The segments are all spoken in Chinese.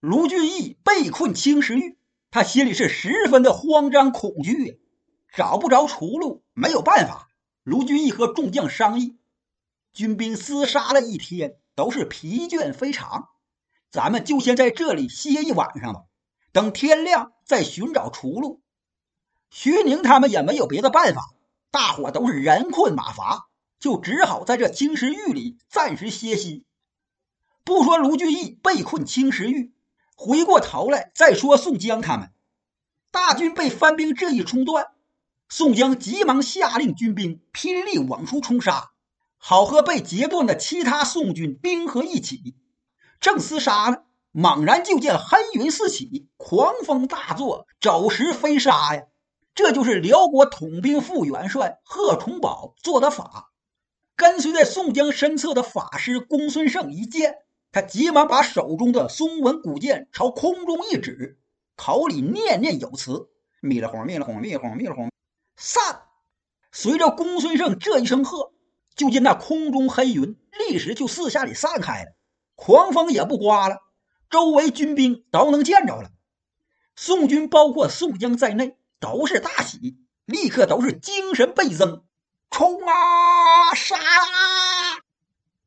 卢俊义被困青石峪，他心里是十分的慌张恐惧呀，找不着出路，没有办法。卢俊义和众将商议，军兵厮杀了一天，都是疲倦非常，咱们就先在这里歇一晚上吧，等天亮再寻找出路。徐宁他们也没有别的办法，大伙都是人困马乏，就只好在这青石峪里暂时歇息。不说卢俊义被困青石峪。回过头来再说宋江他们，大军被番兵这一冲断，宋江急忙下令军兵拼力往出冲杀，好和被截断的其他宋军兵合一起。正厮杀呢，猛然就见黑云四起，狂风大作，走石飞沙呀！这就是辽国统兵副元帅贺崇宝做的法。跟随在宋江身侧的法师公孙胜一见。他急忙把手中的松纹古剑朝空中一指，口里念念有词：“灭了轰，灭了轰，灭了轰，灭了轰，散！”随着公孙胜这一声喝，就见那空中黑云立时就四下里散开了，狂风也不刮了，周围军兵都能见着了。宋军包括宋江在内都是大喜，立刻都是精神倍增，冲啊，杀啊！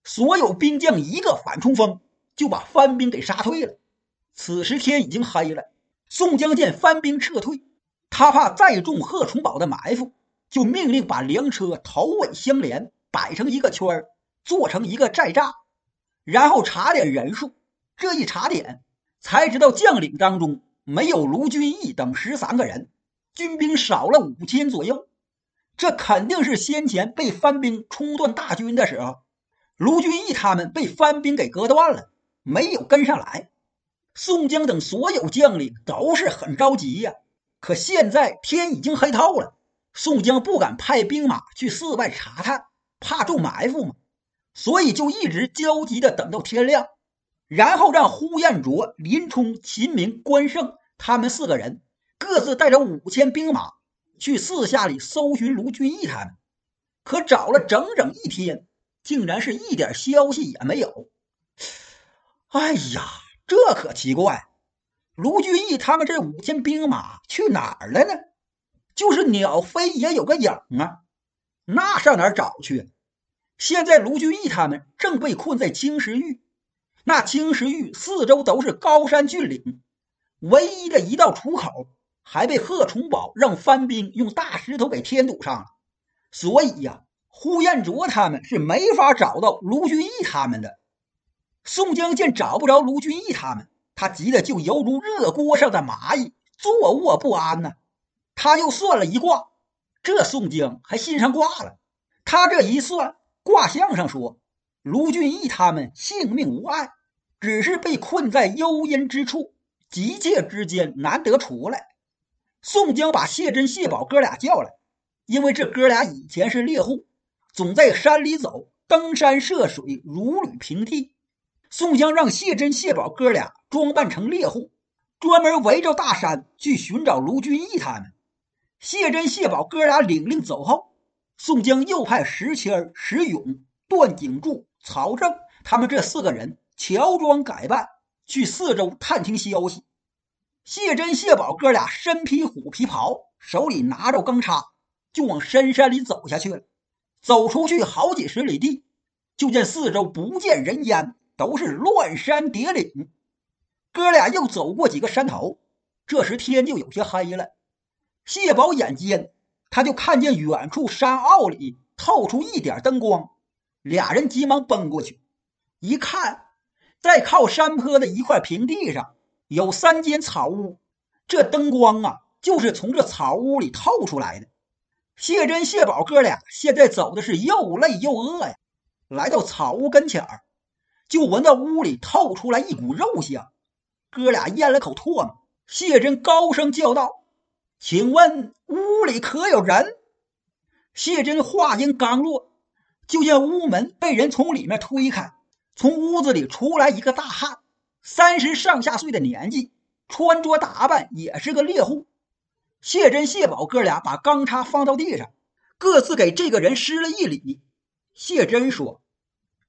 所有兵将一个反冲锋，就把番兵给杀退了。此时天已经黑了，宋江见番兵撤退，他怕再中贺崇宝的埋伏，就命令把粮车头尾相连，摆成一个圈儿，做成一个寨栅，然后查点人数。这一查点，才知道将领当中没有卢俊义等十三个人，军兵少了五千左右。这肯定是先前被番兵冲断大军的时候。卢俊义他们被番兵给割断了，没有跟上来。宋江等所有将领都是很着急呀。可现在天已经黑透了，宋江不敢派兵马去寺外查探，怕中埋伏嘛，所以就一直焦急的等到天亮，然后让呼延灼、林冲、秦明、关胜他们四个人各自带着五千兵马去四下里搜寻卢俊义他们。可找了整整一天。竟然是一点消息也没有！哎呀，这可奇怪！卢俊义他们这五千兵马去哪儿了呢？就是鸟飞也有个影啊，那上哪儿找去？现在卢俊义他们正被困在青石峪，那青石峪四周都是高山峻岭，唯一的一道出口还被贺崇宝让番兵用大石头给添堵上了，所以呀。呼延灼他们是没法找到卢俊义他们的。宋江见找不着卢俊义他们，他急得就犹如热锅上的蚂蚁，坐卧不安呢。他又算了一卦，这宋江还信上卦了。他这一算，卦象上说卢俊义他们性命无碍，只是被困在幽阴之处，急切之间难得出来。宋江把谢珍、谢宝哥俩叫来，因为这哥俩以前是猎户。总在山里走，登山涉水，如履平地。宋江让谢珍、谢宝哥俩装扮成猎户，专门围着大山去寻找卢俊义他们。谢珍、谢宝哥俩领令走后，宋江又派石谦、石勇、段景柱、曹正他们这四个人乔装改扮，去四周探听消息。谢珍、谢宝哥俩身披虎皮袍，手里拿着钢叉，就往深山里走下去了。走出去好几十里地，就见四周不见人烟，都是乱山叠岭。哥俩又走过几个山头，这时天就有些黑了。谢宝眼尖，他就看见远处山坳里透出一点灯光，俩人急忙奔过去，一看，在靠山坡的一块平地上有三间草屋，这灯光啊，就是从这草屋里透出来的。谢珍、谢宝哥俩现在走的是又累又饿呀，来到草屋跟前儿，就闻到屋里透出来一股肉香。哥俩咽了口唾沫，谢珍高声叫道：“请问屋里可有人？”谢珍话音刚落，就见屋门被人从里面推开，从屋子里出来一个大汉，三十上下岁的年纪，穿着打扮也是个猎户。谢珍、谢宝哥俩把钢叉放到地上，各自给这个人施了一礼。谢珍说：“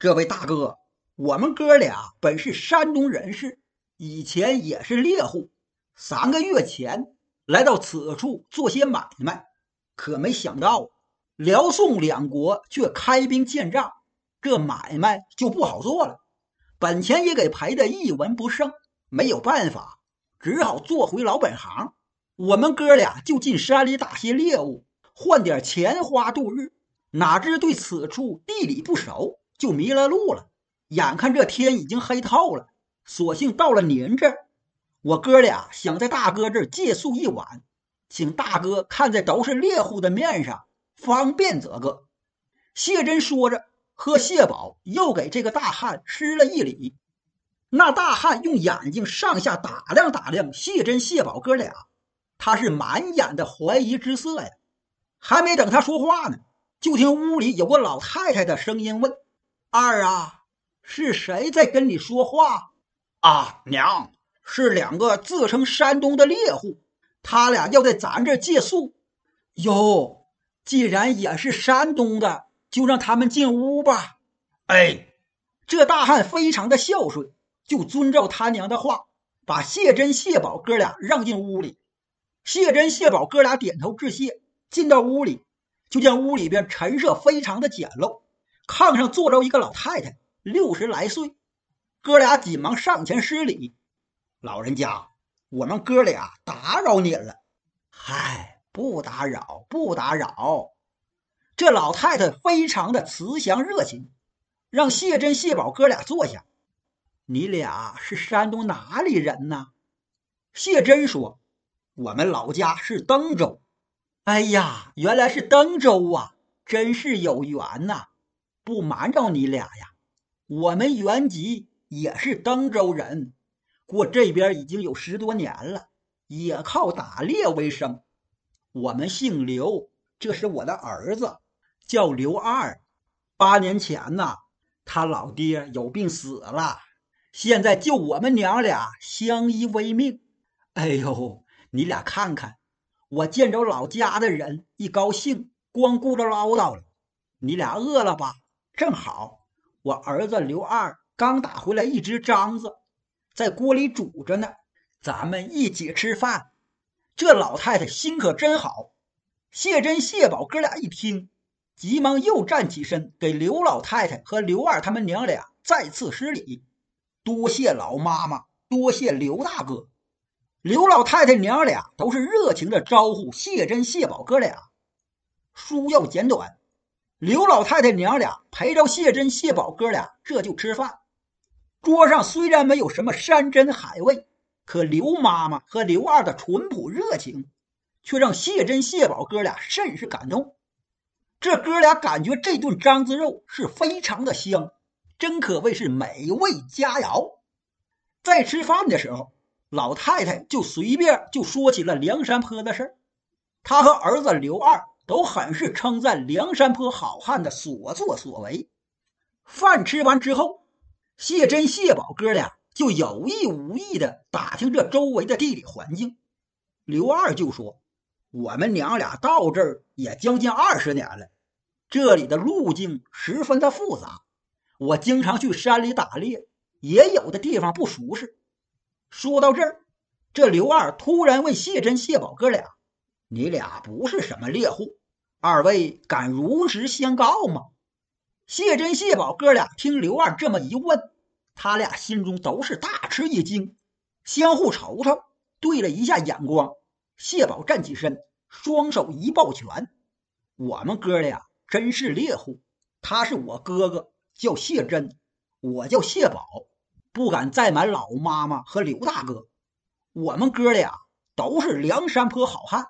这位大哥，我们哥俩本是山东人士，以前也是猎户，三个月前来到此处做些买卖，可没想到辽宋两国却开兵建仗，这买卖就不好做了，本钱也给赔的一文不剩，没有办法，只好做回老本行。我们哥俩就进山里打些猎物，换点钱花度日。哪知对此处地理不熟，就迷了路了。眼看这天已经黑透了，索性到了您这儿。我哥俩想在大哥这儿借宿一晚，请大哥看在都是猎户的面上，方便则个。谢真说着，和谢宝又给这个大汉施了一礼。那大汉用眼睛上下打量打量谢真、谢宝哥俩。他是满眼的怀疑之色呀，还没等他说话呢，就听屋里有个老太太的声音问：“二啊，是谁在跟你说话？”“啊，娘，是两个自称山东的猎户，他俩要在咱这借宿。”“哟，既然也是山东的，就让他们进屋吧。”“哎，这大汉非常的孝顺，就遵照他娘的话，把谢珍、谢宝哥俩让进屋里。”谢珍、谢宝哥俩点头致谢，进到屋里，就见屋里边陈设非常的简陋，炕上坐着一个老太太，六十来岁。哥俩急忙上前施礼：“老人家，我们哥俩打扰您了。”“嗨，不打扰，不打扰。”这老太太非常的慈祥热情，让谢珍、谢宝哥俩坐下。“你俩是山东哪里人呢？”谢珍说。我们老家是登州，哎呀，原来是登州啊，真是有缘呐！不瞒着你俩呀，我们原籍也是登州人，过这边已经有十多年了，也靠打猎为生。我们姓刘，这是我的儿子，叫刘二。八年前呐，他老爹有病死了，现在就我们娘俩相依为命。哎呦！你俩看看，我见着老家的人一高兴，光顾着唠叨了。你俩饿了吧？正好，我儿子刘二刚打回来一只獐子，在锅里煮着呢，咱们一起吃饭。这老太太心可真好。谢珍、谢宝哥俩一听，急忙又站起身，给刘老太太和刘二他们娘俩再次施礼，多谢老妈妈，多谢刘大哥。刘老太太娘俩都是热情的招呼谢珍、谢宝哥俩。书要简短，刘老太太娘俩陪着谢珍、谢宝哥俩这就吃饭。桌上虽然没有什么山珍海味，可刘妈妈和刘二的淳朴热情，却让谢珍、谢宝哥俩甚是感动。这哥俩感觉这顿獐子肉是非常的香，真可谓是美味佳肴。在吃饭的时候。老太太就随便就说起了梁山坡的事儿，她和儿子刘二都很是称赞梁山坡好汉的所作所为。饭吃完之后，谢珍、谢宝哥俩就有意无意的打听这周围的地理环境。刘二就说：“我们娘俩到这儿也将近二十年了，这里的路径十分的复杂，我经常去山里打猎，也有的地方不熟识。”说到这儿，这刘二突然问谢珍、谢宝哥俩：“你俩不是什么猎户，二位敢如实相告吗？”谢珍、谢宝哥俩听刘二这么一问，他俩心中都是大吃一惊，相互瞅瞅，对了一下眼光。谢宝站起身，双手一抱拳：“我们哥俩真是猎户，他是我哥哥，叫谢珍，我叫谢宝。”不敢再瞒老妈妈和刘大哥，我们哥俩都是梁山坡好汉，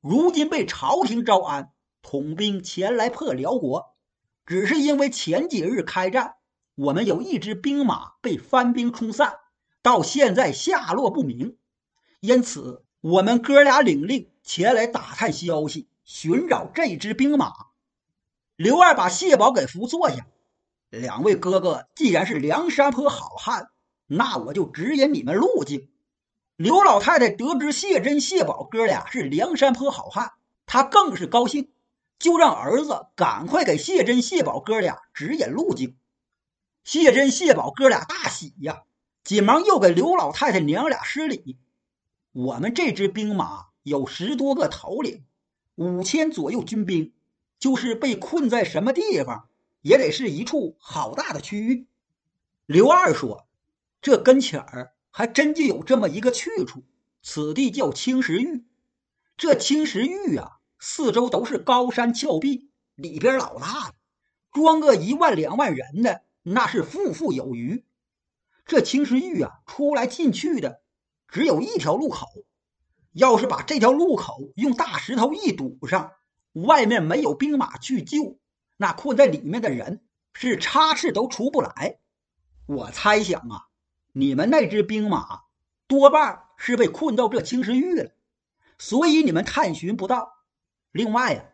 如今被朝廷招安，统兵前来破辽国，只是因为前几日开战，我们有一支兵马被番兵冲散，到现在下落不明，因此我们哥俩领令前来打探消息，寻找这支兵马。刘二把谢宝给扶坐下。两位哥哥既然是梁山坡好汉，那我就指引你们路径。刘老太太得知谢珍、谢宝哥俩是梁山坡好汉，她更是高兴，就让儿子赶快给谢珍、谢宝哥俩指引路径。谢珍、谢宝哥俩大喜呀，紧忙又给刘老太太娘俩施礼。我们这支兵马有十多个头领，五千左右军兵，就是被困在什么地方，也得是一处好大的区域。刘二说：“这跟前儿还真就有这么一个去处，此地叫青石峪。这青石峪啊，四周都是高山峭壁，里边老大了，装个一万两万人的那是富富有余。”这青石峪啊，出来进去的只有一条路口。要是把这条路口用大石头一堵上，外面没有兵马去救，那困在里面的人是插翅都出不来。我猜想啊，你们那支兵马多半是被困到这青石峪了，所以你们探寻不到。另外呀，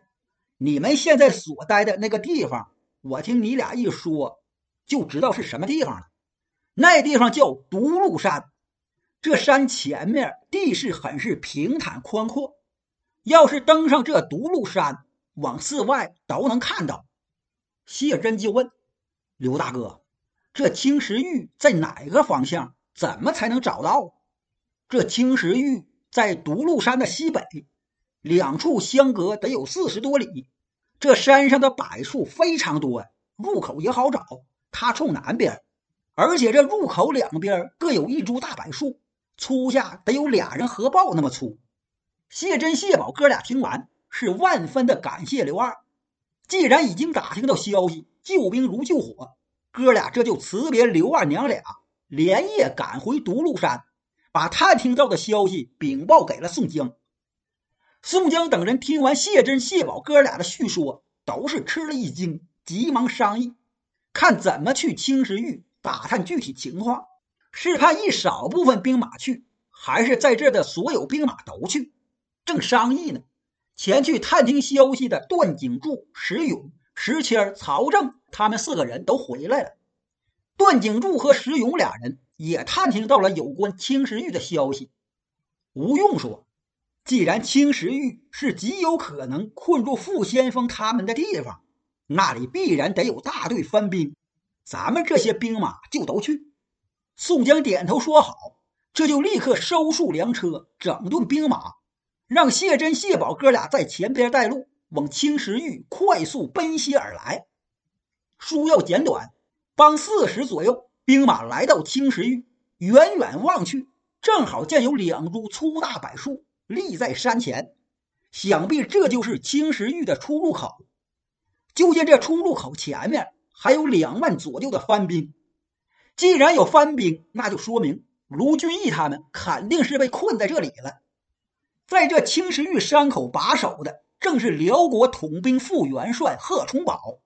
你们现在所待的那个地方，我听你俩一说，就知道是什么地方了。那地方叫独鹿山，这山前面地势很是平坦宽阔，要是登上这独鹿山，往寺外都能看到。谢真就问刘大哥：“这青石峪在哪个方向？怎么才能找到？”这青石峪在独鹿山的西北，两处相隔得有四十多里。这山上的柏树非常多，入口也好找。它冲南边。而且这入口两边各有一株大柏树，粗下得有俩人合抱那么粗。谢珍、谢宝哥俩听完是万分的感谢刘二。既然已经打听到消息，救兵如救火，哥俩这就辞别刘二娘俩，连夜赶回独鹿山，把探听到的消息禀报给了宋江。宋江等人听完谢珍、谢宝哥俩的叙说，都是吃了一惊，急忙商议，看怎么去青石峪。打探具体情况，是派一少部分兵马去，还是在这的所有兵马都去？正商议呢，前去探听消息的段景柱、石勇、石谦、曹正他们四个人都回来了。段景柱和石勇俩人也探听到了有关青石峪的消息。吴用说：“既然青石峪是极有可能困住傅先锋他们的地方，那里必然得有大队番兵。”咱们这些兵马就都去。宋江点头说好，这就立刻收束粮车，整顿兵马，让谢珍、谢宝哥俩在前边带路，往青石峪快速奔袭而来。书要简短，帮四十左右，兵马来到青石峪，远远望去，正好见有两株粗大柏树立在山前，想必这就是青石峪的出入口。就见这出入口前面。还有两万左右的番兵，既然有番兵，那就说明卢俊义他们肯定是被困在这里了。在这青石峪山口把守的，正是辽国统兵副元帅贺崇宝。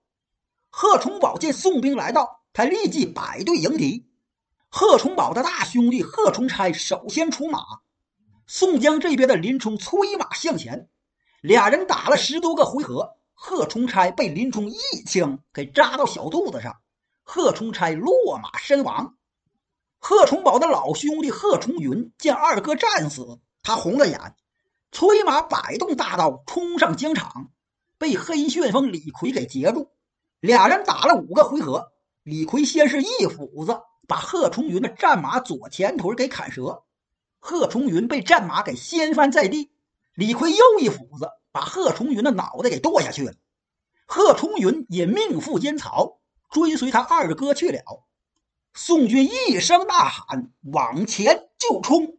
贺崇宝见宋兵来到，他立即摆队迎敌。贺崇宝的大兄弟贺崇差首先出马，宋江这边的林冲催马向前，俩人打了十多个回合。贺崇差被林冲一枪给扎到小肚子上，贺崇差落马身亡。贺崇宝的老兄弟贺崇云见二哥战死，他红了眼，催马摆动大刀冲上疆场，被黑旋风李逵给截住。俩人打了五个回合，李逵先是一斧子把贺崇云的战马左前腿给砍折，贺崇云被战马给掀翻在地，李逵又一斧子。把贺崇云的脑袋给剁下去了，贺崇云也命赴监曹，追随他二哥去了。宋军一声呐喊，往前就冲。